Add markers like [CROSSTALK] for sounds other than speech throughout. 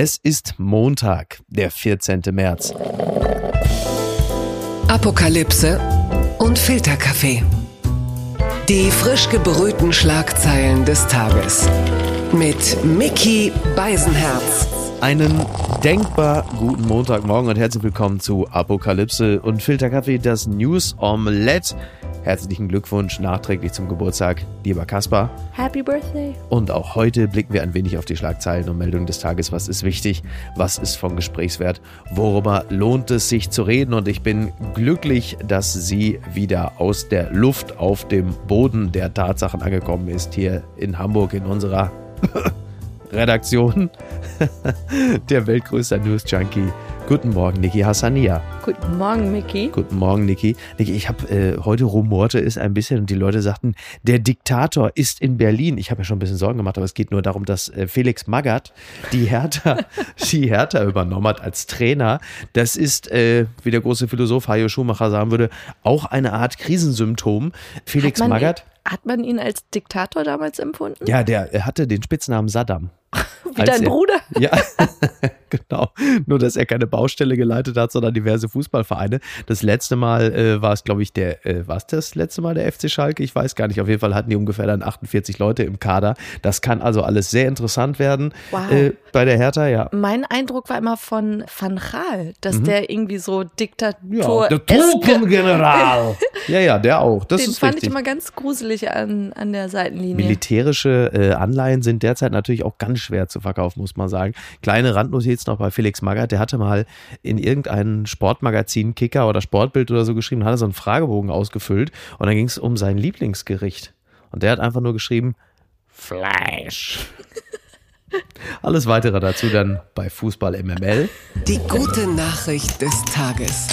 Es ist Montag, der 14. März. Apokalypse und Filterkaffee. Die frisch gebrühten Schlagzeilen des Tages. Mit Mickey Beisenherz. Einen denkbar guten Montagmorgen und herzlich willkommen zu Apokalypse und Filterkaffee, das News Omelette. Herzlichen Glückwunsch nachträglich zum Geburtstag, lieber Kaspar. Happy Birthday. Und auch heute blicken wir ein wenig auf die Schlagzeilen und Meldungen des Tages. Was ist wichtig? Was ist von Gesprächswert? Worüber lohnt es sich zu reden? Und ich bin glücklich, dass sie wieder aus der Luft auf dem Boden der Tatsachen angekommen ist, hier in Hamburg in unserer Redaktion. [LAUGHS] der weltgrößte News Junkie Guten Morgen, Niki Hassania. Guten Morgen, Miki. Guten Morgen, Niki. Niki, ich habe äh, heute rumorte es ein bisschen und die Leute sagten, der Diktator ist in Berlin. Ich habe mir schon ein bisschen Sorgen gemacht, aber es geht nur darum, dass äh, Felix Magath die Hertha, [LAUGHS] die Hertha übernommen hat als Trainer. Das ist, äh, wie der große Philosoph Hajo Schumacher sagen würde, auch eine Art Krisensymptom. Felix Magath. Hat man ihn als Diktator damals empfunden? Ja, der er hatte den Spitznamen Saddam. Wie dein er, Bruder? Ja, [LAUGHS] [LAUGHS] genau. Nur, dass er keine Baustelle geleitet hat, sondern diverse Fußballvereine. Das letzte Mal äh, war es, glaube ich, der, äh, war es das letzte Mal der FC Schalke? Ich weiß gar nicht. Auf jeden Fall hatten die ungefähr dann 48 Leute im Kader. Das kann also alles sehr interessant werden. Wow. Äh, bei der Hertha, ja. Mein Eindruck war immer von Van Gaal, dass mhm. der irgendwie so Diktator. Ja, der Truppengeneral. [LAUGHS] ja, ja, der auch. Das Den ist fand richtig. ich immer ganz gruselig an, an der Seitenlinie. Militärische äh, Anleihen sind derzeit natürlich auch ganz schwer zu verkaufen, muss man sagen. Kleine Randnotiz noch bei Felix Magath, der hatte mal in irgendeinem Sportmagazin Kicker oder Sportbild oder so geschrieben, hatte so einen Fragebogen ausgefüllt und dann ging es um sein Lieblingsgericht. Und der hat einfach nur geschrieben, Fleisch. [LAUGHS] Alles weitere dazu dann bei Fußball MML. Die gute Nachricht des Tages.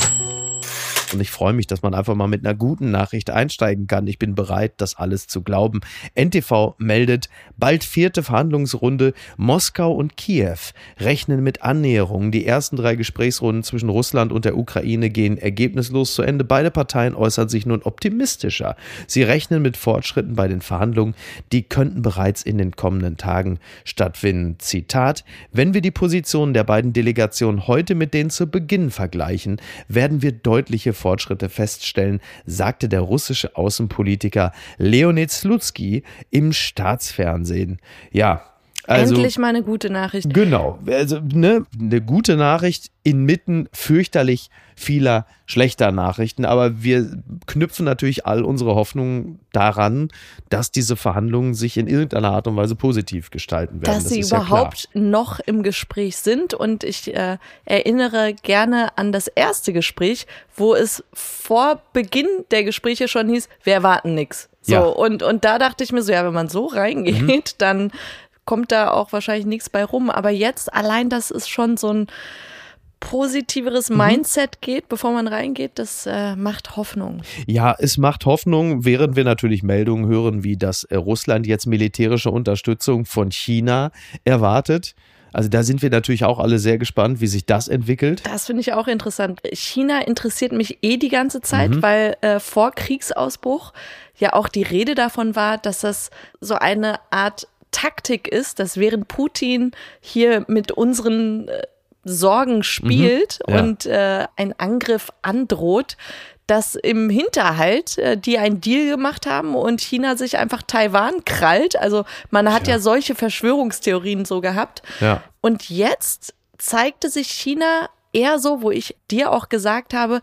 Und ich freue mich, dass man einfach mal mit einer guten Nachricht einsteigen kann. Ich bin bereit, das alles zu glauben. NTV meldet, bald vierte Verhandlungsrunde. Moskau und Kiew rechnen mit Annäherungen. Die ersten drei Gesprächsrunden zwischen Russland und der Ukraine gehen ergebnislos zu Ende. Beide Parteien äußern sich nun optimistischer. Sie rechnen mit Fortschritten bei den Verhandlungen. Die könnten bereits in den kommenden Tagen stattfinden. Zitat, wenn wir die Positionen der beiden Delegationen heute mit denen zu Beginn vergleichen, werden wir deutliche Fortschritte feststellen, sagte der russische Außenpolitiker Leonid Slutsky im Staatsfernsehen. Ja, also, Endlich mal eine gute Nachricht. Genau, also ne, eine gute Nachricht inmitten fürchterlich vieler schlechter Nachrichten, aber wir knüpfen natürlich all unsere Hoffnungen daran, dass diese Verhandlungen sich in irgendeiner Art und Weise positiv gestalten werden. Dass das sie überhaupt ja noch im Gespräch sind und ich äh, erinnere gerne an das erste Gespräch, wo es vor Beginn der Gespräche schon hieß, wir erwarten nichts. So, Ja. und, und da dachte ich mir so, ja, wenn man so reingeht, Mhm. dann kommt da auch wahrscheinlich nichts bei rum. Aber jetzt allein, dass es schon so ein positiveres Mhm. Mindset geht, bevor man reingeht, das äh, macht Hoffnung. Ja, es macht Hoffnung, während wir natürlich Meldungen hören, wie dass äh, Russland jetzt militärische Unterstützung von China erwartet. Also da sind wir natürlich auch alle sehr gespannt, wie sich das entwickelt. Das finde ich auch interessant. China interessiert mich eh die ganze Zeit, Mhm. weil äh, vor Kriegsausbruch ja auch die Rede davon war, dass das so eine Art Taktik ist, dass während Putin hier mit unseren äh, Sorgen spielt Mhm. Ja. und äh, ein Angriff androht, dass im Hinterhalt äh, die einen Deal gemacht haben und China sich einfach Taiwan krallt. Also man hat ja, solche Verschwörungstheorien so gehabt. Ja. Und jetzt zeigte sich China eher so, wo ich dir auch gesagt habe,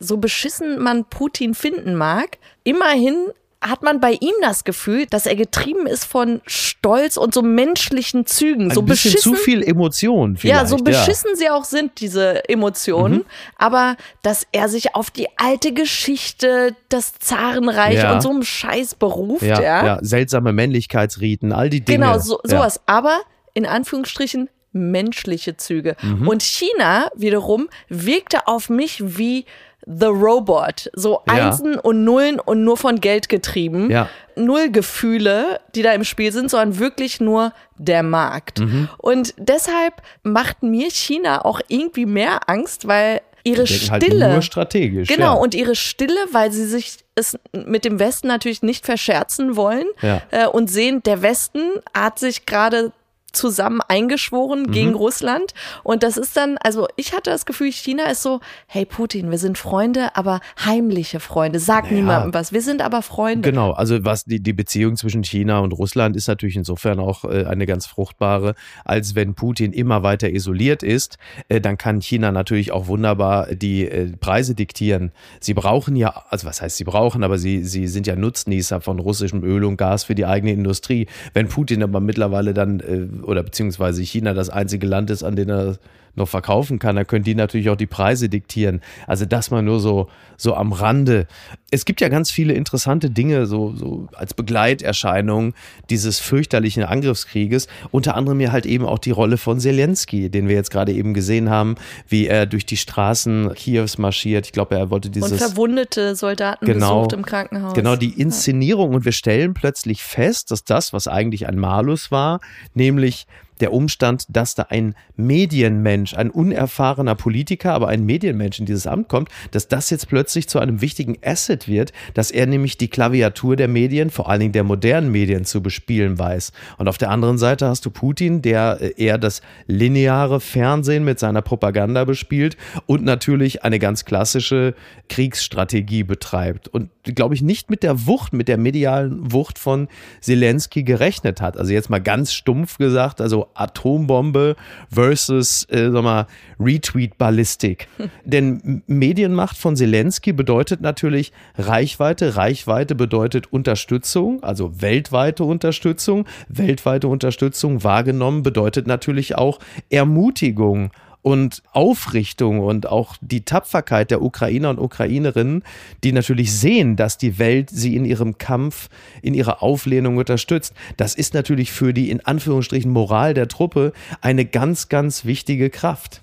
so beschissen man Putin finden mag, immerhin hat man bei ihm das Gefühl, dass er getrieben ist von Stolz und so menschlichen Zügen. Ein so bisschen beschissen. zu viel Emotion vielleicht. Ja, so beschissen sie auch sind, diese Emotionen. Mhm. Aber dass er sich auf die alte Geschichte, das Zarenreich Ja. und so einen Scheiß beruft, Ja, ja. ja, seltsame Männlichkeitsriten, all die Dinge. Genau, so, ja. sowas. Aber in Anführungsstrichen menschliche Züge. Mhm. Und China wiederum wirkte auf mich wie The Robot. So Ja. Einsen und Nullen und nur von Geld getrieben. Ja. Null Gefühle, die da im Spiel sind, sondern wirklich nur der Markt. Mhm. Und deshalb macht mir China auch irgendwie mehr Angst, weil ihre halt Stille. nur strategisch. Genau, ja. und ihre Stille, weil sie sich es mit dem Westen natürlich nicht verscherzen wollen Ja. äh, und sehen, der Westen hat sich gerade zusammen eingeschworen Mhm. gegen Russland. Und das ist dann, also ich hatte das Gefühl, China ist so, hey Putin, wir sind Freunde, aber heimliche Freunde. Sag Naja. niemandem was. Wir sind aber Freunde. Genau, also was die, die Beziehung zwischen China und Russland ist natürlich insofern auch äh, eine ganz fruchtbare, als wenn Putin immer weiter isoliert ist, äh, dann kann China natürlich auch wunderbar die äh, Preise diktieren. Sie brauchen ja, also was heißt sie brauchen, aber sie, sie sind ja Nutznießer von russischem Öl und Gas für die eigene Industrie. Wenn Putin aber mittlerweile dann, äh, oder beziehungsweise China das einzige Land ist, an dem er noch verkaufen kann, dann können die natürlich auch die Preise diktieren. Also das mal nur so, so am Rande. Es gibt ja ganz viele interessante Dinge, so, so als Begleiterscheinung dieses fürchterlichen Angriffskrieges. Unter anderem ja halt eben auch die Rolle von Zelensky, den wir jetzt gerade eben gesehen haben, wie er durch die Straßen Kiews marschiert. Ich glaube, er wollte Und dieses verwundete Soldaten Genau. besucht im Krankenhaus. Genau, die Inszenierung. Und wir stellen plötzlich fest, dass das, was eigentlich ein Malus war, nämlich der Umstand, dass da ein Medienmensch, ein unerfahrener Politiker, aber ein Medienmensch in dieses Amt kommt, dass das jetzt plötzlich zu einem wichtigen Asset wird, dass er nämlich die Klaviatur der Medien, vor allen Dingen der modernen Medien, zu bespielen weiß. Und auf der anderen Seite hast du Putin, der äh, eher das lineare Fernsehen mit seiner Propaganda bespielt und natürlich eine ganz klassische Kriegsstrategie betreibt. Und glaube ich nicht mit der Wucht, mit der medialen Wucht von Zelensky gerechnet hat. Also jetzt mal ganz stumpf gesagt, also Atombombe versus, äh, sag mal, Retweet-Ballistik. [LAUGHS] Denn Medienmacht von Zelensky bedeutet natürlich Reichweite. Reichweite bedeutet Unterstützung, also weltweite Unterstützung. Weltweite Unterstützung wahrgenommen bedeutet natürlich auch Ermutigung und Aufrichtung und auch die Tapferkeit der Ukrainer und Ukrainerinnen, die natürlich sehen, dass die Welt sie in ihrem Kampf, in ihrer Auflehnung unterstützt. Das ist natürlich für die in Anführungsstrichen Moral der Truppe eine ganz, ganz wichtige Kraft.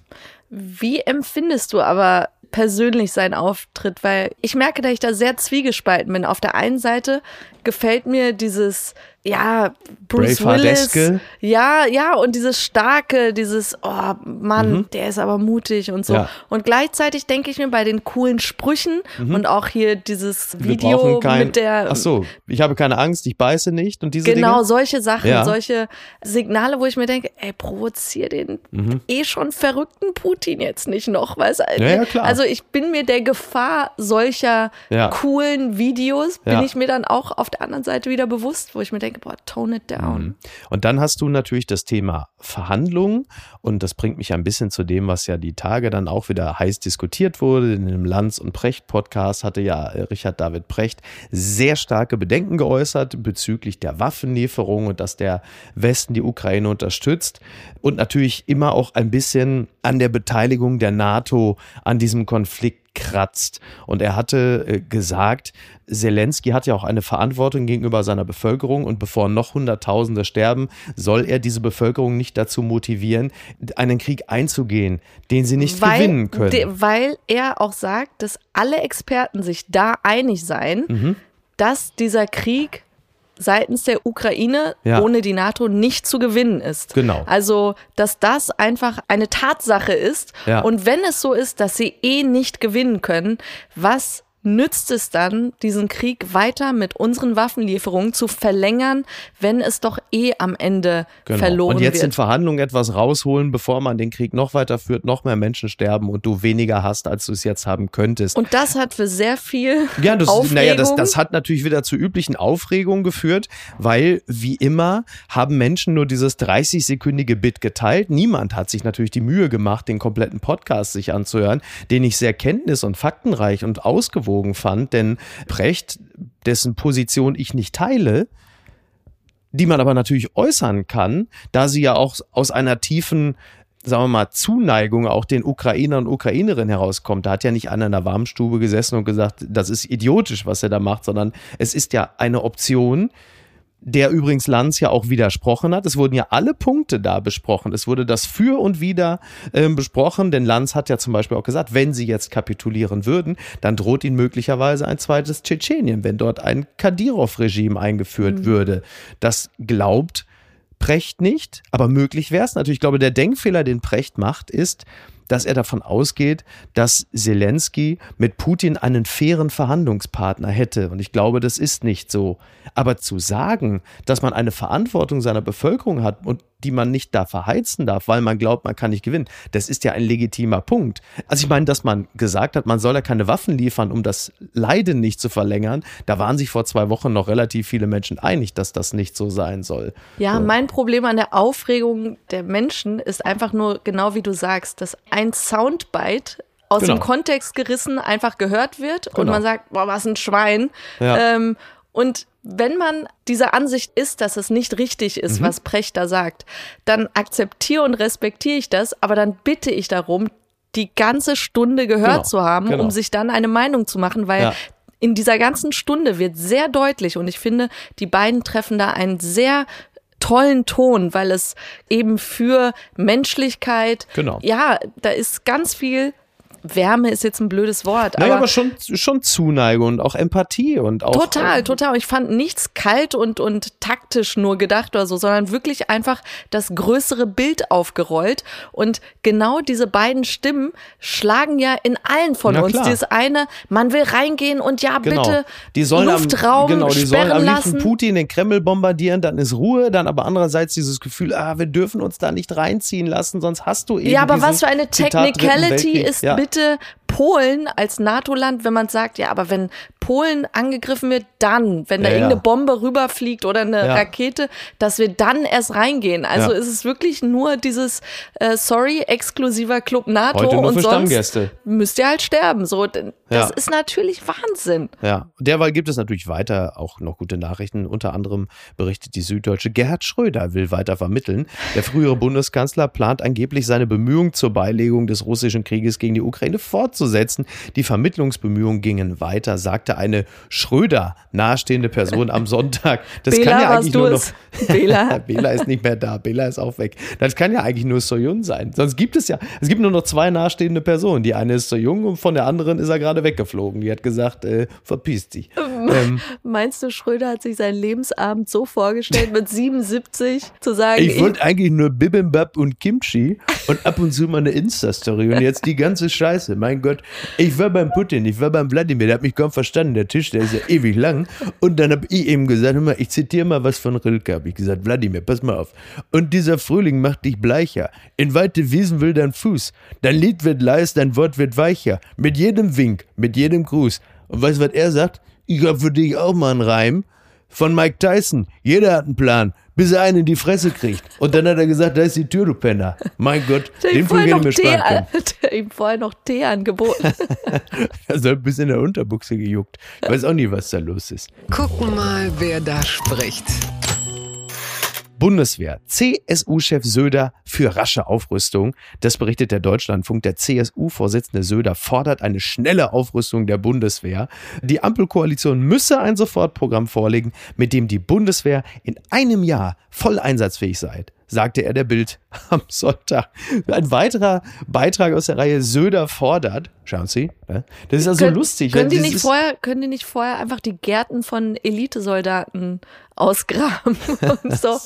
Wie empfindest du aber persönlich seinen Auftritt? Weil ich merke, dass ich da sehr zwiegespalten bin. Auf der einen Seite gefällt mir dieses, ja, Bruce Willis. Ja, ja, und dieses starke, dieses, oh Mann, der ist aber mutig und so. Mhm. Ja. Und gleichzeitig denke ich mir bei den coolen Sprüchen und auch hier dieses Mhm. Video kein, mit der Ach so, ich habe keine Angst, ich beiße nicht und diese Genau, Dinge. solche Sachen, Ja. solche Signale, wo ich mir denke, ey, provozier den Mhm. eh schon verrückten Putin jetzt nicht noch, weißt du? Ja, ja. Also ich bin mir der Gefahr solcher coolen Videos, bin ich mir dann auch auf der anderen Seite wieder bewusst, wo ich mir denke, boah, tone it down. Und dann hast du natürlich das Thema Verhandlungen und das bringt mich ein bisschen zu dem, was ja die Tage dann auch wieder heiß diskutiert wurde. In dem Lanz und Precht Podcast hatte ja Richard David Precht sehr starke Bedenken geäußert bezüglich der Waffenlieferung und dass der Westen die Ukraine unterstützt und natürlich immer auch ein bisschen an der Beteiligung der NATO an diesem Konflikt kratzt. Und er hatte äh, gesagt, Zelensky hat ja auch eine Verantwortung gegenüber seiner Bevölkerung und bevor noch Hunderttausende sterben, soll er diese Bevölkerung nicht dazu motivieren, einen Krieg einzugehen, den sie nicht gewinnen können. de- weil er auch sagt, dass alle Experten sich da einig seien, Mhm. dass dieser Krieg seitens der Ukraine Ja. ohne die NATO nicht zu gewinnen ist. Genau. Also, dass das einfach eine Tatsache ist. Ja. Und wenn es so ist, dass sie eh nicht gewinnen können, was nützt es dann, diesen Krieg weiter mit unseren Waffenlieferungen zu verlängern, wenn es doch eh am Ende Genau. verloren und jetzt in wird? Verhandlungen etwas rausholen, bevor man den Krieg noch weiter führt, noch mehr Menschen sterben und du weniger hast, als du es jetzt haben könntest. Und das hat für sehr viel Ja, das, Aufregung. naja, das, das hat natürlich wieder zu üblichen Aufregungen geführt, weil wie immer haben Menschen nur dieses 30-sekündige Bit geteilt. Niemand hat sich natürlich die Mühe gemacht, den kompletten Podcast sich anzuhören, den ich sehr kenntnis- und faktenreich und ausgewogen fand, denn Brecht, dessen Position ich nicht teile, die man aber natürlich äußern kann, da sie ja auch aus einer tiefen sagen wir mal, Zuneigung auch den Ukrainern und Ukrainerinnen herauskommt. Da hat ja nicht einer in der Warmstube gesessen und gesagt, das ist idiotisch, was er da macht, sondern es ist ja eine Option, der übrigens Lanz ja auch widersprochen hat. Es wurden ja alle Punkte da besprochen. Es wurde das Für und Wider ähm, besprochen, denn Lanz hat ja zum Beispiel auch gesagt, wenn sie jetzt kapitulieren würden, dann droht ihnen möglicherweise ein zweites Tschetschenien, wenn dort ein Kadyrov-Regime eingeführt würde. Das glaubt Precht nicht, aber möglich wäre es natürlich. Ich glaube, der Denkfehler, den Precht macht, ist, dass er davon ausgeht, dass Zelensky mit Putin einen fairen Verhandlungspartner hätte. Und ich glaube, das ist nicht so. Aber zu sagen, dass man eine Verantwortung seiner Bevölkerung hat und die man nicht da verheizen darf, weil man glaubt, man kann nicht gewinnen. Das ist ja ein legitimer Punkt. Also ich meine, dass man gesagt hat, man soll ja keine Waffen liefern, um das Leiden nicht zu verlängern. Da waren sich vor zwei Wochen noch relativ viele Menschen einig, dass das nicht so sein soll. Ja, so. mein Problem an der Aufregung der Menschen ist einfach nur genau wie du sagst, dass ein Soundbite aus Genau. dem Kontext gerissen einfach gehört wird und Genau. man sagt, boah, was ein Schwein. Ja. Ähm, und wenn man dieser Ansicht ist, dass es nicht richtig Mhm. ist, was Precht da sagt, dann akzeptiere und respektiere ich das, aber dann bitte ich darum, die ganze Stunde gehört Genau, zu haben, genau. um sich dann eine Meinung zu machen, weil Ja. in dieser ganzen Stunde wird sehr deutlich und ich finde, die beiden treffen da einen sehr tollen Ton, weil es eben für Menschlichkeit, Genau. ja, da ist ganz viel Wärme ist jetzt ein blödes Wort, Naja, aber, aber schon, schon Zuneigung und auch Empathie und auch. Total, total. Und ich fand nichts kalt und, und taktisch nur gedacht oder so, sondern wirklich einfach das größere Bild aufgerollt. Und genau diese beiden Stimmen schlagen ja in allen von Na uns. klar. Dieses eine, man will reingehen und ja, Genau. bitte die sollen Luftraum am, genau, die sollen sperren am liebsten lassen. Putin den Kreml bombardieren, dann ist Ruhe, dann aber andererseits dieses Gefühl, ah, wir dürfen uns da nicht reinziehen lassen, sonst hast du eben Ja, aber was für eine Technicality ist ja. bitte Polen als NATO-Land, wenn man sagt, ja, aber wenn Polen angegriffen wird, dann, wenn da Ja, ja. irgendeine Bombe rüberfliegt oder eine Ja. Rakete, dass wir dann erst reingehen. Also Ja. ist es wirklich nur dieses, äh, sorry, exklusiver Club NATO Heute nur und für sonst Stammgäste. müsst ihr halt sterben. So, das Ja. ist natürlich Wahnsinn. Ja, derweil gibt es natürlich weiter auch noch gute Nachrichten. Unter anderem berichtet die Süddeutsche, Gerhard Schröder will weiter vermitteln. Der frühere Bundeskanzler plant angeblich seine Bemühungen zur Beilegung des russischen Krieges gegen die Ukraine fortzusetzen. Die Vermittlungsbemühungen gingen weiter, sagte eine Schröder nahestehende Person am Sonntag. Das Bela, kann ja eigentlich nur noch. [LAUGHS] Bela? [LAUGHS] Bela ist nicht mehr da. Bela ist auch weg. Das kann ja eigentlich nur Soyun sein. Sonst gibt es ja, es gibt nur noch zwei nahestehende Personen. Die eine ist Soyun und von der anderen ist er gerade weggeflogen. Die hat gesagt, äh, verpiss dich. [LAUGHS] Ähm, Meinst du, Schröder hat sich seinen Lebensabend so vorgestellt, mit 77 zu sagen, ich wollte eigentlich nur Bibimbap und Kimchi und ab und zu mal eine Insta-Story und jetzt die ganze Scheiße. Mein Gott, ich war beim Putin, ich war beim Wladimir, der hat mich kaum verstanden. Der Tisch, der ist ja ewig lang. Und dann habe ich eben gesagt, hör mal, ich zitiere mal was von Rilke, habe ich gesagt, Wladimir, pass mal auf. Und dieser Frühling macht dich bleicher. In weite Wiesen will dein Fuß. Dein Lied wird leis, dein Wort wird weicher. Mit jedem Wink, mit jedem Gruß. Und weißt du, was er sagt? Ich hab für dich auch mal einen Reim von Mike Tyson. Jeder hat einen Plan, bis er einen in die Fresse kriegt. Und dann hat er gesagt, da ist die Tür, du Penner. Mein Gott, [LAUGHS] den Flug vorher hätte mir Tee, sparen können. [LAUGHS] der ihm vorher noch Tee angeboten. [LAUGHS] Er soll bis in der Unterbuchse gejuckt. Ich weiß auch nie, was da los ist. Gucken mal, wer da spricht. Bundeswehr. CSU-Chef Söder für rasche Aufrüstung. Das berichtet der Deutschlandfunk. Der CSU-Vorsitzende Söder fordert eine schnelle Aufrüstung der Bundeswehr. Die Ampelkoalition müsse ein Sofortprogramm vorlegen, mit dem die Bundeswehr in einem Jahr voll einsatzfähig sei, sagte er der Bild [LAUGHS] am Sonntag. Ein weiterer Beitrag aus der Reihe Söder fordert. Schauen Sie, ne? das ist ja so Können- lustig. Können weil die, nicht vorher, können die nicht vorher einfach die Gärten von Elitesoldaten ausgraben [LAUGHS] und so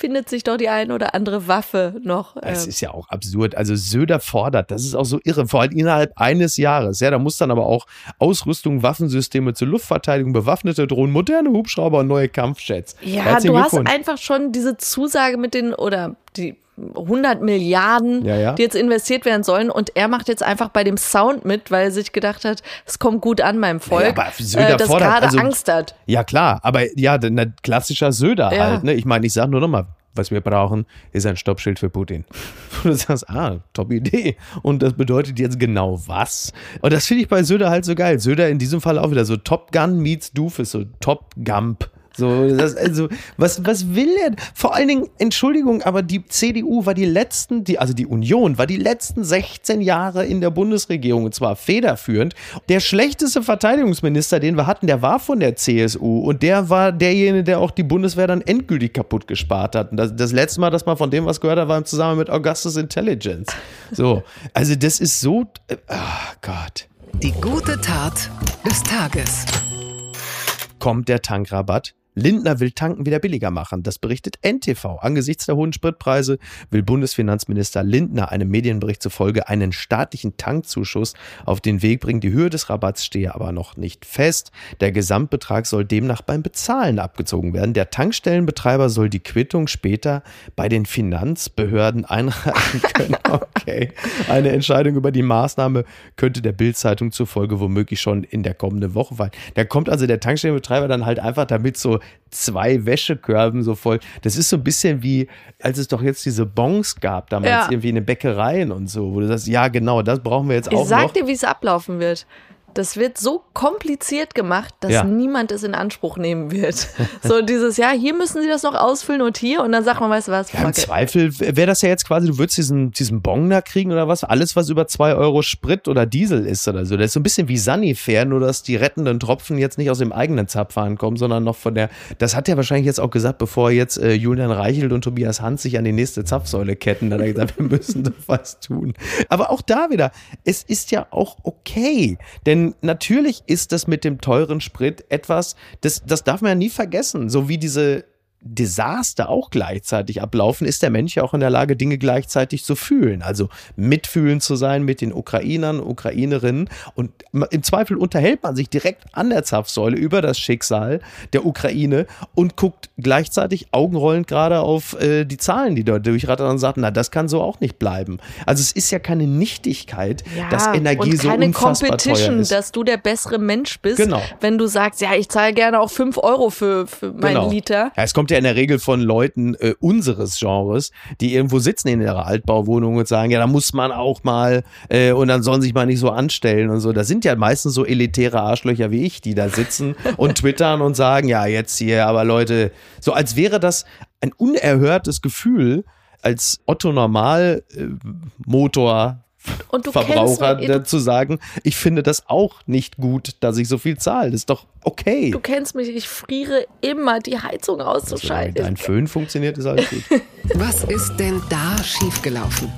findet sich doch die eine oder andere Waffe noch. Es ähm, ist ja auch absurd. Also Söder fordert, das ist auch so irre, vor allem innerhalb eines Jahres. Ja, da muss dann aber auch Ausrüstung, Waffensysteme zur Luftverteidigung, bewaffnete Drohnen, moderne Hubschrauber und neue Kampfjets. Ja, du hast einfach schon diese Zusage mit den, oder die 100 Milliarden, Ja, ja. die jetzt investiert werden sollen. Und er macht jetzt einfach bei dem Sound mit, weil er sich gedacht hat, es kommt gut an meinem Volk, aber Söder äh, das fordert- gerade also- Angst hat. Ja, klar, aber ja, ein klassischer Söder Ja. halt. Ne? Ich meine, ich sage nur nochmal, was wir brauchen, ist ein Stoppschild für Putin. [LAUGHS] Und du sagst, ah, top Idee. Und das bedeutet jetzt genau was? Und das finde ich bei Söder halt so geil. Söder in diesem Fall auch wieder so Top Gun meets Doofus, so Top Gump. So, das, also, was, was will er? Vor allen Dingen, Entschuldigung, aber die CDU war die letzten, die, also die Union war die letzten 16 Jahre in der Bundesregierung und zwar federführend. Der schlechteste Verteidigungsminister, den wir hatten, der war von der CSU und der war derjenige, der auch die Bundeswehr dann endgültig kaputt gespart hat. Und das, das letzte Mal, dass man von dem was gehört hat, war im Zusammenhang mit Augustus Intelligence. So, also das ist so, äh, oh Gott. Die gute Tat des Tages. kommt der Tankrabatt Lindner will Tanken wieder billiger machen. Das berichtet NTV. Angesichts der hohen Spritpreise will Bundesfinanzminister Lindner einem Medienbericht zufolge einen staatlichen Tankzuschuss auf den Weg bringen. Die Höhe des Rabatts stehe aber noch nicht fest. Der Gesamtbetrag soll demnach beim Bezahlen abgezogen werden. Der Tankstellenbetreiber soll die Quittung später bei den Finanzbehörden einreichen [LAUGHS] können. Okay. Eine Entscheidung über die Maßnahme könnte der Bildzeitung zufolge womöglich schon in der kommenden Woche fallen. Da kommt also der Tankstellenbetreiber dann halt einfach damit so zwei Wäschekörben so voll. Das ist so ein bisschen wie, als es doch jetzt diese Bons gab, damals Ja. irgendwie in den Bäckereien und so, wo du sagst, ja genau, das brauchen wir jetzt Ich auch sag noch. dir, wie es ablaufen wird. Das wird so kompliziert gemacht, dass Ja. niemand es in Anspruch nehmen wird. [LAUGHS] So dieses, ja, hier müssen sie das noch ausfüllen und hier und dann sagt man, weißt du was, Ja, Im. Zweifel wäre das ja jetzt quasi, du würdest diesen, diesen Bon da kriegen oder was, alles was über zwei Euro Sprit oder Diesel ist oder so. Das ist so ein bisschen wie Sanifair, nur dass die rettenden Tropfen jetzt nicht aus dem eigenen Zapfhahn kommen, sondern noch von der, das hat er wahrscheinlich jetzt auch gesagt, bevor jetzt äh, Julian Reichelt und Tobias Hans sich an die nächste Zapfsäule ketten, da hat er gesagt, [LAUGHS] wir müssen doch was tun. Aber auch da wieder, es ist ja auch okay, denn natürlich ist das mit dem teuren Sprit etwas, das, das darf man ja nie vergessen, so wie diese Desaster auch gleichzeitig ablaufen, ist der Mensch ja auch in der Lage, Dinge gleichzeitig zu fühlen. Also mitfühlen zu sein mit den Ukrainern, Ukrainerinnen. Und im Zweifel unterhält man sich direkt an der Zapfsäule über das Schicksal der Ukraine und guckt gleichzeitig augenrollend gerade auf äh, die Zahlen, die dort durchrattern und sagt, na, das kann so auch nicht bleiben. Also es ist ja keine Nichtigkeit, dass Energie so keine unfassbar teuer Competition, ist. dass du der bessere Mensch bist, Genau. wenn du sagst, ja, ich zahle gerne auch 5 Euro für, für meinen Genau. Liter. Ja, es kommt ja in der Regel von Leuten äh, unseres Genres, die irgendwo sitzen in ihrer Altbauwohnung und sagen, ja, da muss man auch mal äh, und dann sollen sich mal nicht so anstellen und so. Das sind ja meistens so elitäre Arschlöcher wie ich, die da sitzen [LAUGHS] und twittern und sagen, ja, jetzt hier, aber Leute, so als wäre das ein unerhörtes Gefühl als Otto Normal äh, Motor Verbraucher du, dazu sagen, ich finde das auch nicht gut, dass ich so viel zahle. Das ist doch okay. du kennst mich, ich friere immer, die Heizung Solange auszuschalten. dein Föhn funktioniert, ist alles gut. [LAUGHS] Was ist denn da schiefgelaufen?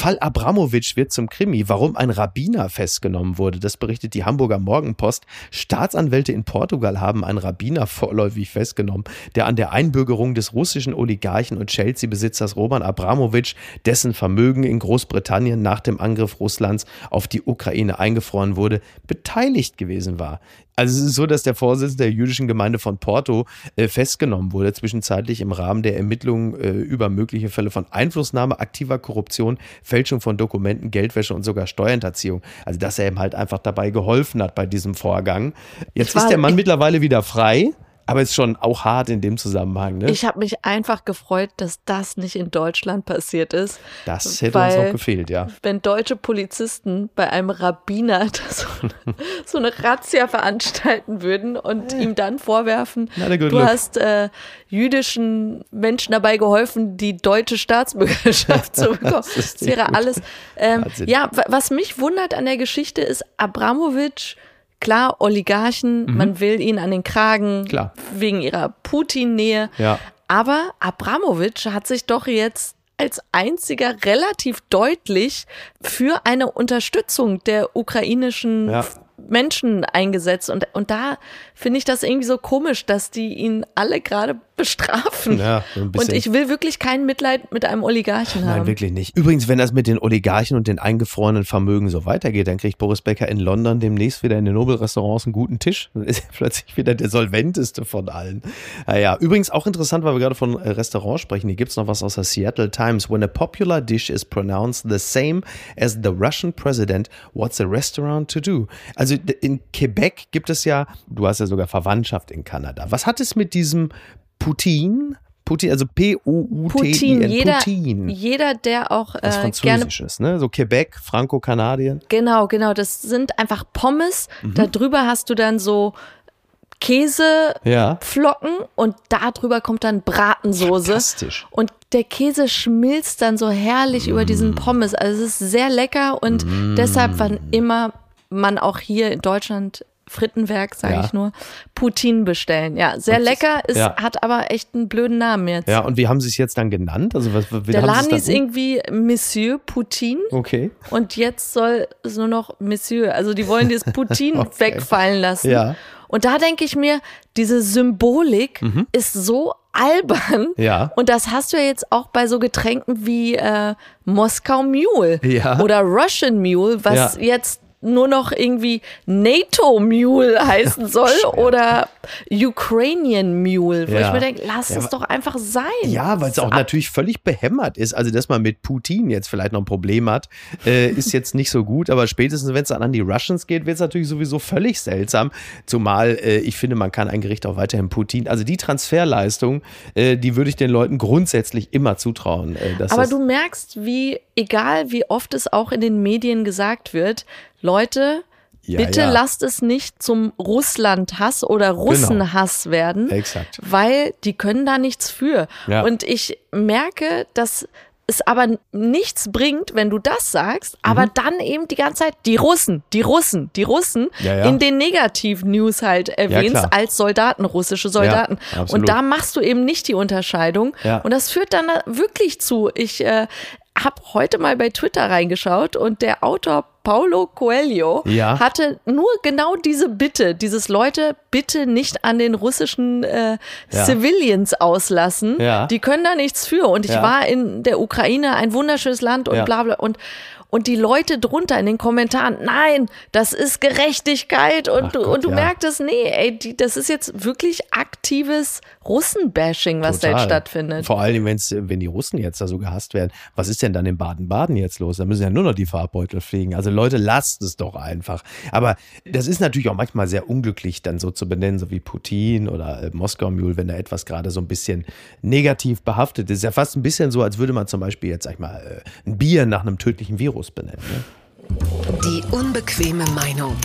Fall Abramowitsch wird zum Krimi. Warum ein Rabbiner festgenommen wurde, das berichtet die Hamburger Morgenpost. Staatsanwälte in Portugal haben einen Rabbiner vorläufig festgenommen, der an der Einbürgerung des russischen Oligarchen und Chelsea-Besitzers Roman Abramowitsch, dessen Vermögen in Großbritannien nach dem Angriff Russlands auf die Ukraine eingefroren wurde, beteiligt gewesen war. Also es ist so, dass der Vorsitzende der jüdischen Gemeinde von Porto äh, festgenommen wurde, zwischenzeitlich im Rahmen der Ermittlungen äh, über mögliche Fälle von Einflussnahme, aktiver Korruption, Fälschung von Dokumenten, Geldwäsche und sogar Steuerhinterziehung. Also dass er ihm halt einfach dabei geholfen hat bei diesem Vorgang. Jetzt war- ist der Mann mittlerweile wieder frei, aber ist schon auch hart in dem Zusammenhang. Ne? Ich habe mich einfach gefreut, dass das nicht in Deutschland passiert ist. das hätte uns noch gefehlt, ja. Wenn deutsche Polizisten bei einem Rabbiner [LAUGHS] so eine, so eine Razzia veranstalten würden und ihm dann vorwerfen, Na, du hast äh, jüdischen Menschen dabei geholfen, die deutsche Staatsbürgerschaft zu [LAUGHS] bekommen. Das Das wäre gut. alles. Ähm, ja, wa- was mich wundert an der Geschichte ist, Abramowitsch, klar, Oligarchen, man will ihn an den Kragen Mhm. Klar. wegen ihrer Putin-Nähe. Ja. Aber Abramowitsch hat sich doch jetzt als einziger relativ deutlich für eine Unterstützung der ukrainischen Ja. Menschen eingesetzt. Und, und da finde ich das irgendwie so komisch, dass die ihn alle gerade bestrafen. Ja, und ich will wirklich kein Mitleid mit einem Oligarchen Nein, haben. wirklich nicht. Übrigens, wenn das mit den Oligarchen und den eingefrorenen Vermögen so weitergeht, dann kriegt Boris Becker in London demnächst wieder in den Nobelrestaurants einen guten Tisch. Dann ist er [LAUGHS] plötzlich wieder der solventeste von allen. Naja, übrigens auch interessant, weil wir gerade von Restaurants sprechen. Hier gibt's noch was aus der Seattle Times. When a popular dish is pronounced the same as the Russian president, what's a restaurant to do? Also in Quebec gibt es ja, du hast ja sogar Verwandtschaft in Kanada. Was hat es mit diesem Putin? Putin, also P-O-U-T-I-N. Putin, jeder, Putin. jeder, der auch Was äh, gerne Französisches, ne? So Quebec, Franco-Kanadien. Genau, genau. Das sind einfach Pommes. Mhm. Da drüber hast du dann so Käseflocken Ja. und da drüber kommt dann Bratensoße. Fantastisch. Und der Käse schmilzt dann so herrlich über Mm. diesen Pommes. Also es ist sehr lecker und deshalb, wann immer man auch hier in Deutschland Frittenwerk, sage Ja. ich nur, Poutine bestellen. Ja, sehr Und- lecker, ist, ja. hat aber echt einen blöden Namen jetzt. Ja, und wie haben sie es jetzt dann genannt? Also was, wie Der Laden ist irgendwie Monsieur Poutine Okay. und jetzt soll es nur noch Monsieur. Also die wollen das Poutine [LAUGHS] Okay. wegfallen lassen. Ja. Und da denke ich mir, diese Symbolik ist so albern. Mhm. Ja. Und das hast du ja jetzt auch bei so Getränken wie äh, Moskau Mule Ja. oder Russian Mule, was Ja. jetzt nur noch irgendwie NATO Mule heißen soll oder Ukrainian Mule, wo Ja. ich mir denke, lass Ja, es doch einfach sein. Ja, weil es auch natürlich völlig behämmert ist. Also, dass man mit Putin jetzt vielleicht noch ein Problem hat, äh, ist jetzt nicht so gut. Aber spätestens, wenn es dann an die Russians geht, wird es natürlich sowieso völlig seltsam. Zumal äh, ich finde, man kann ein Gericht auch weiterhin Putin. Also die Transferleistung, äh, die würde ich den Leuten grundsätzlich immer zutrauen. Äh, Aber du merkst, wie, egal wie oft es auch in den Medien gesagt wird, Leute, Ja, bitte ja. Genau. lasst es nicht zum Russland-Hass oder Russenhass werden, Exakt. weil die können da nichts für. Ja. Und ich merke, dass es aber nichts bringt, wenn du das sagst, aber dann eben die ganze Zeit die Russen, die Russen, die Russen Mhm. Ja, ja. in den Negativ-News halt erwähnst klar. als Soldaten, russische Soldaten. Und da machst du eben nicht die Unterscheidung. Ja. Und das führt dann wirklich zu, ich äh, habe heute mal bei Twitter reingeschaut und der Autor Paulo Coelho Ja. hatte nur genau diese Bitte, dieses Leute bitte nicht an den russischen äh, Ja. Civilians auslassen. Ja. Die können da nichts für. Und ich war in der Ukraine, ein wunderschönes Land und bla bla. Und und die Leute drunter in den Kommentaren, nein, das ist Gerechtigkeit und, Ach du, Gott, und du ja. merktest, nee, ey, die, das ist jetzt wirklich aktives Russenbashing, was da jetzt Total. stattfindet. Vor allem, wenn's, wenn die Russen jetzt da so gehasst werden. Was ist denn dann in Baden-Baden jetzt los? Da müssen ja nur noch die Farbbeutel fliegen. Also Leute, lasst es doch einfach. Aber das ist natürlich auch manchmal sehr unglücklich, dann so zu benennen, so wie Putin oder äh, Moskau Mule, wenn da etwas gerade so ein bisschen negativ behaftet ist. Ist ja fast ein bisschen so, als würde man zum Beispiel jetzt, sag ich mal, äh, ein Bier nach einem tödlichen Virus benennen. Ne? Die unbequeme Meinung.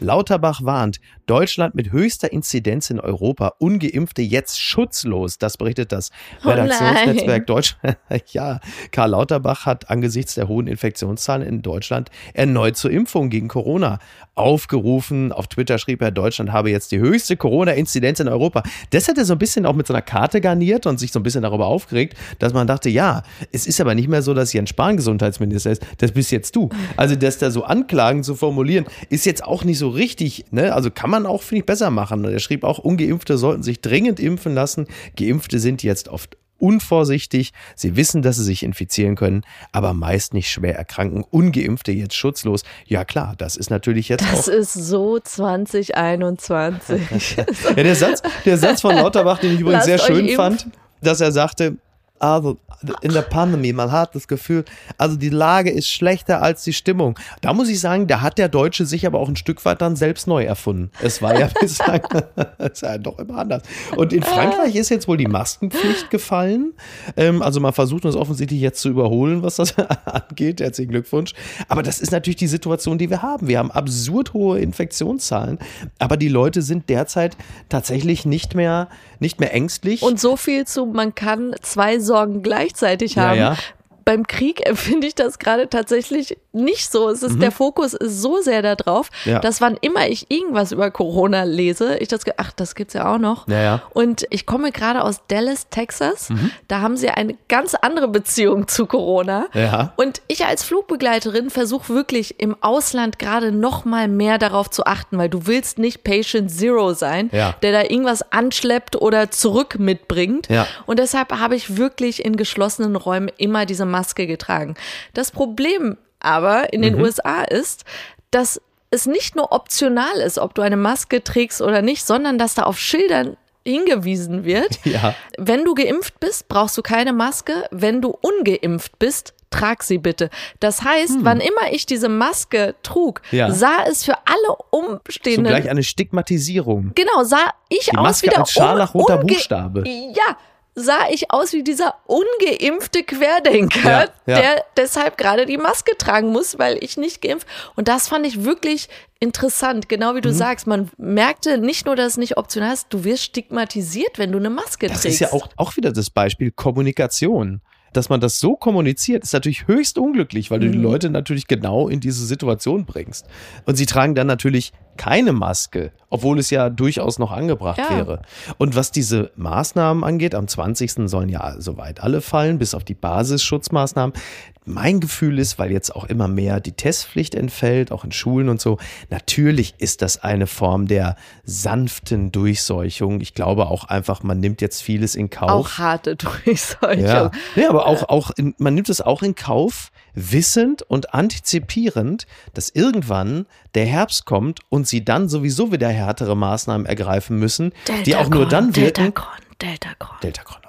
Lauterbach warnt, Deutschland mit höchster Inzidenz in Europa, ungeimpfte jetzt schutzlos. Das berichtet das Oh Redaktionsnetzwerk Deutschland. [LAUGHS] ja, Karl Lauterbach hat angesichts der hohen Infektionszahlen in Deutschland erneut zur Impfung gegen Corona aufgerufen. Auf Twitter schrieb er, Deutschland habe jetzt die höchste Corona-Inzidenz in Europa. Das hat er so ein bisschen auch mit so einer Karte garniert und sich so ein bisschen darüber aufgeregt, dass man dachte, ja, es ist aber nicht mehr so, dass Jens Spahn Gesundheitsminister ist, das bist jetzt du. Also das da so Anklagen zu formulieren, ist jetzt auch nicht so richtig. Ne? Also kann man auch, finde ich, besser machen. Und er schrieb auch, Ungeimpfte sollten sich dringend impfen lassen. Geimpfte sind jetzt oft unvorsichtig. Sie wissen, dass sie sich infizieren können, aber meist nicht schwer erkranken. Ungeimpfte jetzt schutzlos. Ja klar, das ist natürlich jetzt Das auch. ist so 2021. [LAUGHS] Ja, der Satz, der Satz von Lauterbach, den ich übrigens Lasst sehr schön fand, dass er sagte, also in der Pandemie, man hat das Gefühl, also die Lage ist schlechter als die Stimmung. Da muss ich sagen, da hat der Deutsche sich aber auch ein Stück weit dann selbst neu erfunden. Es war ja [LAUGHS] bislang, [LAUGHS] war ja doch immer anders. Und in Frankreich ist jetzt wohl die Maskenpflicht gefallen. Ähm, also man versucht uns offensichtlich jetzt zu überholen, was das [LAUGHS] angeht. Herzlichen Glückwunsch. Aber das ist natürlich die Situation, die wir haben. Wir haben absurd hohe Infektionszahlen, aber die Leute sind derzeit tatsächlich nicht mehr, nicht mehr ängstlich. Und so viel zu, man kann zwei Sorgen gleichzeitig Ja, haben. ja. Beim Krieg [LAUGHS] empfinde ich das gerade tatsächlich nicht so. Es ist, Der Fokus ist so sehr da drauf, Mhm. Ja. dass wann immer ich irgendwas über Corona lese, ich das, ach, das gibt's ja auch noch. Ja, ja. Und ich komme gerade aus Dallas, Texas. Mhm. Da haben sie eine ganz andere Beziehung zu Corona. Ja. Und ich als Flugbegleiterin versuche wirklich im Ausland gerade noch mal mehr darauf zu achten, weil du willst nicht Patient Zero sein, Ja. der da irgendwas anschleppt oder zurück mitbringt. Ja. Und deshalb habe ich wirklich in geschlossenen Räumen immer diese Maske getragen. Das Problem aber in Mhm. den USA ist, dass es nicht nur optional ist, ob du eine Maske trägst oder nicht, sondern dass da auf Schildern hingewiesen wird. [LAUGHS] Ja. Wenn du geimpft bist, brauchst du keine Maske. Wenn du ungeimpft bist, trag sie bitte. Das heißt, wann immer ich diese Maske trug, Hm. Ja. sah es für alle Umstehenden gleich eine Stigmatisierung. Genau, sah ich Die aus Maske wie der als scharlachroter unge- Buchstabe. Ja, sah ich aus wie dieser ungeimpfte Querdenker, Ja, ja. der deshalb gerade die Maske tragen muss, weil ich nicht geimpft. Und das fand ich wirklich interessant, genau wie du Mhm. sagst. Man merkte nicht nur, dass es nicht optional ist, du wirst stigmatisiert, wenn du eine Maske Das trägst. ist ja auch, auch wieder das Beispiel Kommunikation. Dass man das so kommuniziert, ist natürlich höchst unglücklich, weil du Mhm. die Leute natürlich genau in diese Situation bringst. Und sie tragen dann natürlich keine Maske, obwohl es ja durchaus noch angebracht Ja. wäre. Und was diese Maßnahmen angeht, am 20. sollen ja soweit alle fallen, bis auf die Basisschutzmaßnahmen. Mein Gefühl ist, weil jetzt auch immer mehr die Testpflicht entfällt, auch in Schulen und so, natürlich ist das eine Form der sanften Durchseuchung. Ich glaube auch einfach, man nimmt jetzt vieles in Kauf. Auch harte [LAUGHS] Durchseuchung. Ja, nee, aber auch, auch in, man nimmt es auch in Kauf, wissend und antizipierend, dass irgendwann der Herbst kommt und sie dann sowieso wieder härtere Maßnahmen ergreifen müssen, die auch nur dann wirken. Deltacron, Deltacron. Deltacron.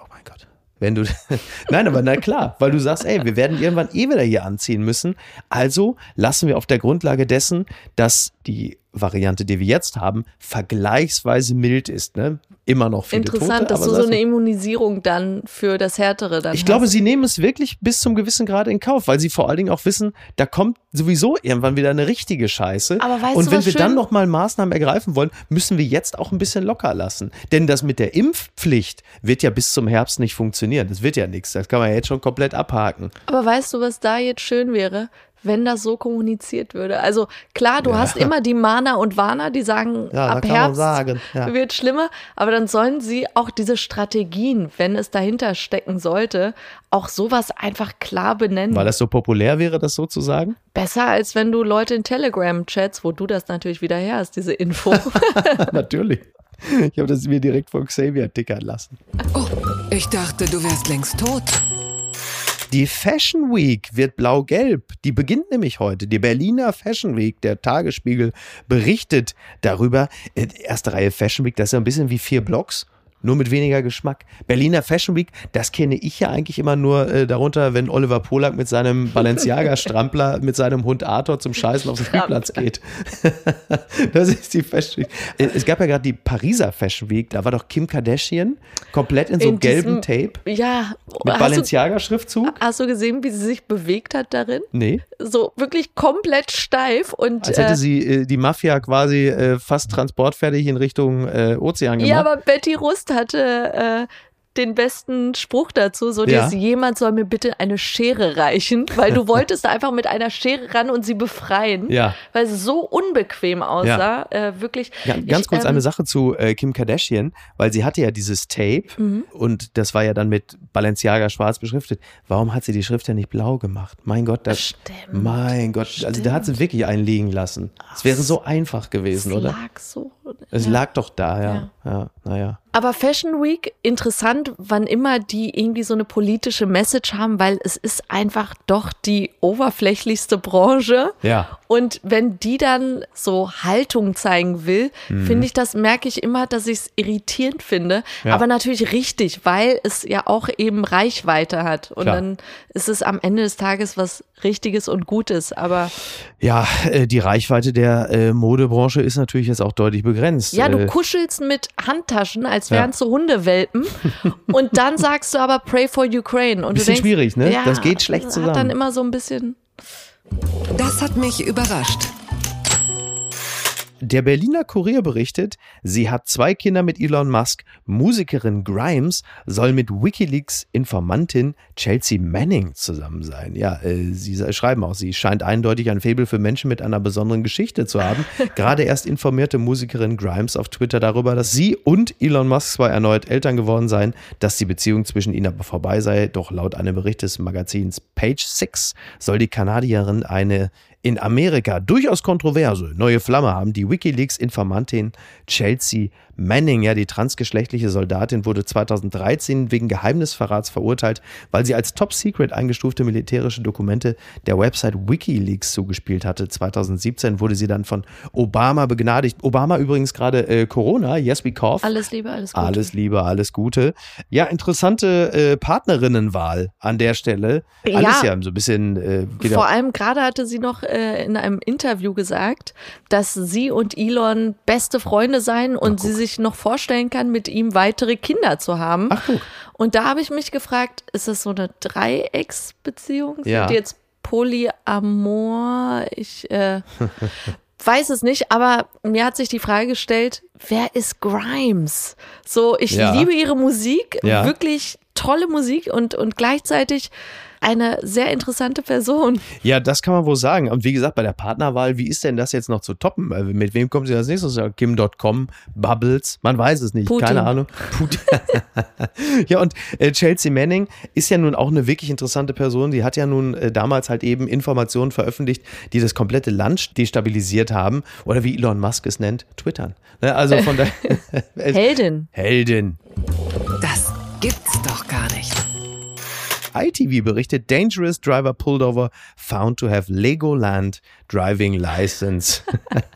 Wenn du, [LAUGHS] nein, aber na klar, weil du sagst, ey, wir werden irgendwann eh wieder hier anziehen müssen. Also lassen wir auf der Grundlage dessen, dass die Variante, die wir jetzt haben, vergleichsweise mild ist, ne? Immer noch viele Interessant, Tote, dass du so eine Immunisierung dann für das Härtere dann ich glaube, hast. sie nehmen es wirklich bis zum gewissen Grad in Kauf, weil sie vor allen Dingen auch wissen, da kommt sowieso irgendwann wieder eine richtige Scheiße. Aber weißt Und du, wenn wir dann schön- nochmal Maßnahmen ergreifen wollen, müssen wir jetzt auch ein bisschen locker lassen. Denn das mit der Impfpflicht wird ja bis zum Herbst nicht funktionieren. Das wird ja nichts. Das kann man ja jetzt schon komplett abhaken. Aber weißt du, was da jetzt schön wäre? Wenn das so kommuniziert würde. Also klar, du hast immer die Mana und Warner, die sagen, Ja, ab Herbst sagen, ja. wird schlimmer. Aber dann sollen sie auch diese Strategien, wenn es dahinter stecken sollte, auch sowas einfach klar benennen. Weil das so populär wäre, das so zu sagen. Besser als wenn du Leute in Telegram-Chats, wo du das natürlich wieder her hast, diese Info. [LAUGHS] Natürlich. Ich habe das mir direkt von Xavier tickern lassen. Oh, ich dachte, du wärst längst tot. Die Fashion Week wird blau-gelb. Die beginnt nämlich heute. Die Berliner Fashion Week. Der Tagesspiegel berichtet darüber. Äh, Erste Reihe Fashion Week, das ist ja ein bisschen wie vier Blocks. Nur mit weniger Geschmack. Berliner Fashion Week, das kenne ich ja eigentlich immer nur äh, darunter, wenn Oliver Polak mit seinem Balenciaga-Strampler mit seinem Hund Arthur zum Scheißen auf den Spielplatz geht. [LAUGHS] das ist die Fashion Week. Äh, Es gab ja gerade die Pariser Fashion Week, da war doch Kim Kardashian komplett in so In gelbem diesem- Tape Ja. mit Balenciaga-Schriftzug. hast du gesehen, wie sie sich bewegt hat darin? Nee. So wirklich komplett steif und Als hätte äh, sie äh, die Mafia quasi äh, fast transportfertig in Richtung äh, Ozean gemacht. Ja, aber Betty Rust hatte äh, den besten Spruch dazu, so Ja. dass jemand soll mir bitte eine Schere reichen, weil du [LAUGHS] wolltest einfach mit einer Schere ran und sie befreien, Ja. weil es so unbequem aussah, äh, wirklich. Ja, ganz Ich, kurz ähm, eine Sache zu äh, Kim Kardashian, weil sie hatte ja dieses Tape Mhm. und das war ja dann mit Balenciaga schwarz beschriftet. Warum hat sie die Schrift ja nicht blau gemacht? Mein Gott, das Stimmt, Mein Gott, also da hat sie wirklich einen liegen lassen. Es wäre so einfach gewesen, Es oder? lag so. Es ja. lag doch da, ja. Ja, naja. Aber Fashion Week, interessant, wann immer die irgendwie so eine politische Message haben, weil es ist einfach doch die oberflächlichste Branche. Ja. Und wenn die dann so Haltung zeigen will, Mhm. finde ich das, merke ich immer, dass ich es irritierend finde. Ja. Aber natürlich richtig, weil es ja auch eben Reichweite hat. Und Klar. dann ist es am Ende des Tages was Richtiges und Gutes. Aber Ja, äh, die Reichweite der äh, Modebranche ist natürlich jetzt auch deutlich begrenzt. ja, du äh, kuschelst mit Handtaschen, als Ja. wären es so Hundewelpen. [LAUGHS] und dann sagst du aber Pray for Ukraine. Und Bisschen du denkst, schwierig, ne? Ja, Das geht schlecht Hat zusammen. dann immer so ein bisschen. Das hat mich überrascht. Der Berliner Kurier berichtet, sie hat zwei Kinder mit Elon Musk. Musikerin Grimes soll mit Wikileaks Informantin Chelsea Manning zusammen sein. Ja, äh, sie schreiben auch, sie scheint eindeutig ein Faible für Menschen mit einer besonderen Geschichte zu haben. [LAUGHS] Gerade erst informierte Musikerin Grimes auf Twitter darüber, dass sie und Elon Musk zwar erneut Eltern geworden seien, dass die Beziehung zwischen ihnen aber vorbei sei. Doch laut einem Bericht des Magazins Page Six soll die Kanadierin eine in Amerika durchaus kontroverse neue Flamme haben. Die Wikileaks-Informantin Chelsea Manning, ja, die transgeschlechtliche Soldatin, wurde 2013 wegen Geheimnisverrats verurteilt, weil sie als Top-Secret eingestufte militärische Dokumente der Website Wikileaks zugespielt hatte. 2017 wurde sie dann von Obama begnadigt. Obama übrigens gerade äh, Corona, yes we cough. Alles Liebe, alles Gute. Alles Liebe, alles Gute. Ja, interessante äh, Partnerinnenwahl an der Stelle. Alles ja, Ja. so ein bisschen äh, geht Vor allem gerade hatte sie noch äh, in einem Interview gesagt, dass sie und Elon beste Freunde seien und sie sich noch vorstellen kann, mit ihm weitere Kinder zu haben. Ach, guck. Und da habe ich mich gefragt, ist das so eine Dreiecksbeziehung? Sind Ja. die jetzt Polyamor? Ich äh, [LAUGHS] weiß es nicht, aber mir hat sich die Frage gestellt, wer ist Grimes? So, ich Ja. liebe ihre Musik, Ja. wirklich tolle Musik und, und gleichzeitig eine sehr interessante Person. Ja, das kann man wohl sagen. Und wie gesagt, bei der Partnerwahl, wie ist denn das jetzt noch zu toppen? Weil Mit wem kommen sie als nächstes? Kim.com, Bubbles, man weiß es nicht, Putin. keine Ahnung. Putin. [LAUGHS] ja, und äh, Chelsea Manning ist ja nun auch eine wirklich interessante Person. Die hat ja nun äh, damals halt eben Informationen veröffentlicht, die das komplette Land destabilisiert haben. Oder wie Elon Musk es nennt, twittern. Ne, also von der [LAUGHS] [LAUGHS] Heldin. Heldin. Das gibt's doch gar nicht. ITV berichtet, Dangerous Driver Pulled Over found to have Legoland driving license.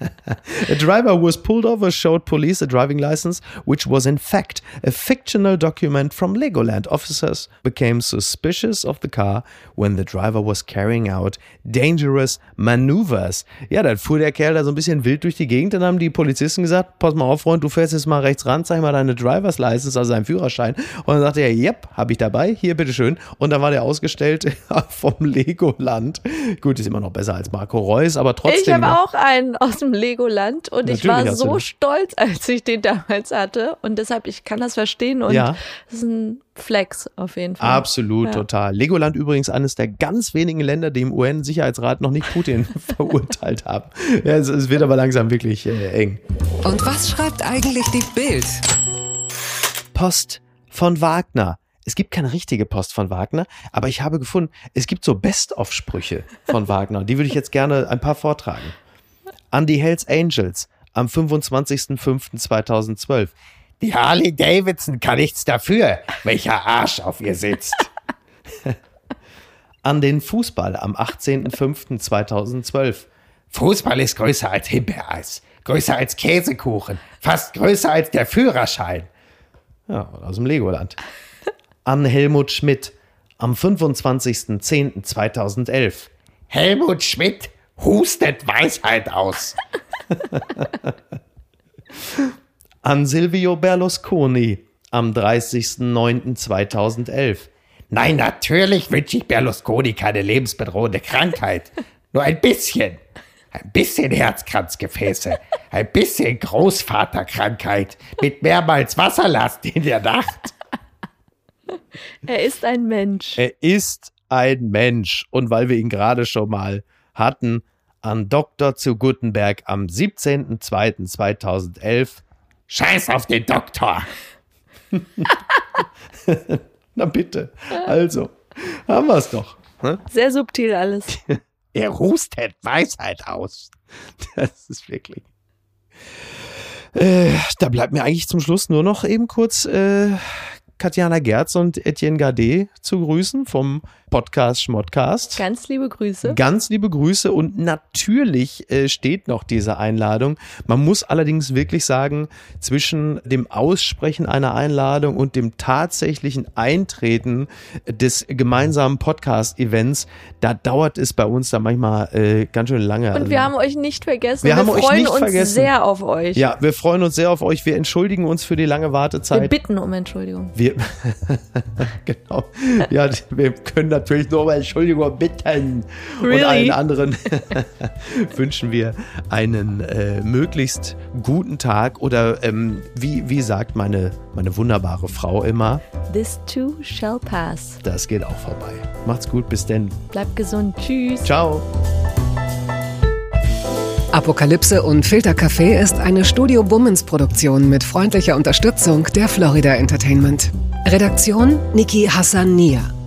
[LAUGHS] a driver was pulled over showed police a driving license, which was in fact a fictional document from Legoland. Officers became suspicious of the car when the driver was carrying out dangerous maneuvers. Ja, dann fuhr der Kerl da so ein bisschen wild durch die Gegend. Dann haben die Polizisten gesagt, pass mal auf, Freund, du fährst jetzt mal rechts ran, zeig mal deine Driver's License, also deinen Führerschein. Und dann sagte er, yep, habe ich dabei, hier, bitteschön. Und dann war der ausgestellt [LAUGHS] vom Legoland. Gut, ist immer noch besser als Marco Reus, aber trotzdem. Ich habe auch einen aus dem Legoland und ich war so stolz, als ich den damals hatte. Und deshalb, ich kann das verstehen und Ja. das ist ein Flex auf jeden Fall. Absolut, Ja. total. Legoland übrigens eines der ganz wenigen Länder, die im UN-Sicherheitsrat noch nicht Putin [LAUGHS] verurteilt haben. Ja, es, es wird aber langsam wirklich äh, eng. Und was schreibt eigentlich die Bild? Post von Wagner. Es gibt keine richtige Post von Wagner, aber ich habe gefunden, es gibt so Best-of-Sprüche von Wagner. Die würde ich jetzt gerne ein paar vortragen. An die Hells Angels am 25.05.2012. Die Harley Davidson kann nichts dafür, welcher Arsch auf ihr sitzt. An den Fußball am 18.05.2012. Fußball ist größer als Himbeereis, größer als Käsekuchen, fast größer als der Führerschein. Ja, aus dem Legoland. An Helmut Schmidt am 25.10.2011. Helmut Schmidt hustet Weisheit aus. [LAUGHS] An Silvio Berlusconi am 30.09.2011. Nein, natürlich wünsche ich Berlusconi keine lebensbedrohende Krankheit. Nur ein bisschen. Ein bisschen Herzkranzgefäße. Ein bisschen Großvaterkrankheit. Mit mehrmals Wasserlast in der Nacht. [LAUGHS] Er ist ein Mensch. Er ist ein Mensch. Und weil wir ihn gerade schon mal hatten, an Dr. zu Gutenberg am 17.02.2011. Scheiß auf den Doktor! [LAUGHS] Na bitte. Also, haben wir es doch. ne? Sehr subtil alles. [LAUGHS] Er hustet Weisheit aus. Das ist wirklich. Äh, da bleibt mir eigentlich zum Schluss nur noch eben kurz äh, Katjana Gerz und Etienne Gade zu grüßen vom Podcast Schmottcast. Ganz liebe Grüße. Ganz liebe Grüße und natürlich äh, steht noch diese Einladung. Man muss allerdings wirklich sagen, zwischen dem Aussprechen einer Einladung und dem tatsächlichen Eintreten des gemeinsamen Podcast-Events, da dauert es bei uns da manchmal äh, ganz schön lange. Und Also- wir haben euch nicht vergessen. Wir Wir, haben euch freuen nicht uns vergessen. sehr auf euch. ja, wir freuen uns sehr auf euch. Wir entschuldigen uns für die lange Wir Wartezeit. bitten um Entschuldigung. Wir, [LAUGHS] genau. Ja, wir können natürlich nur um Entschuldigung bitten. Und Really? allen anderen [LAUGHS] wünschen wir einen äh, möglichst guten Tag oder ähm, wie, wie sagt meine, meine wunderbare Frau immer, This too shall pass. das geht auch vorbei. Macht's gut, bis denn. Bleibt gesund. Tschüss. Ciao. Apokalypse und Filtercafé ist eine Studio Bummens Produktion mit freundlicher Unterstützung der Florida Entertainment. Redaktion Niki Hassania.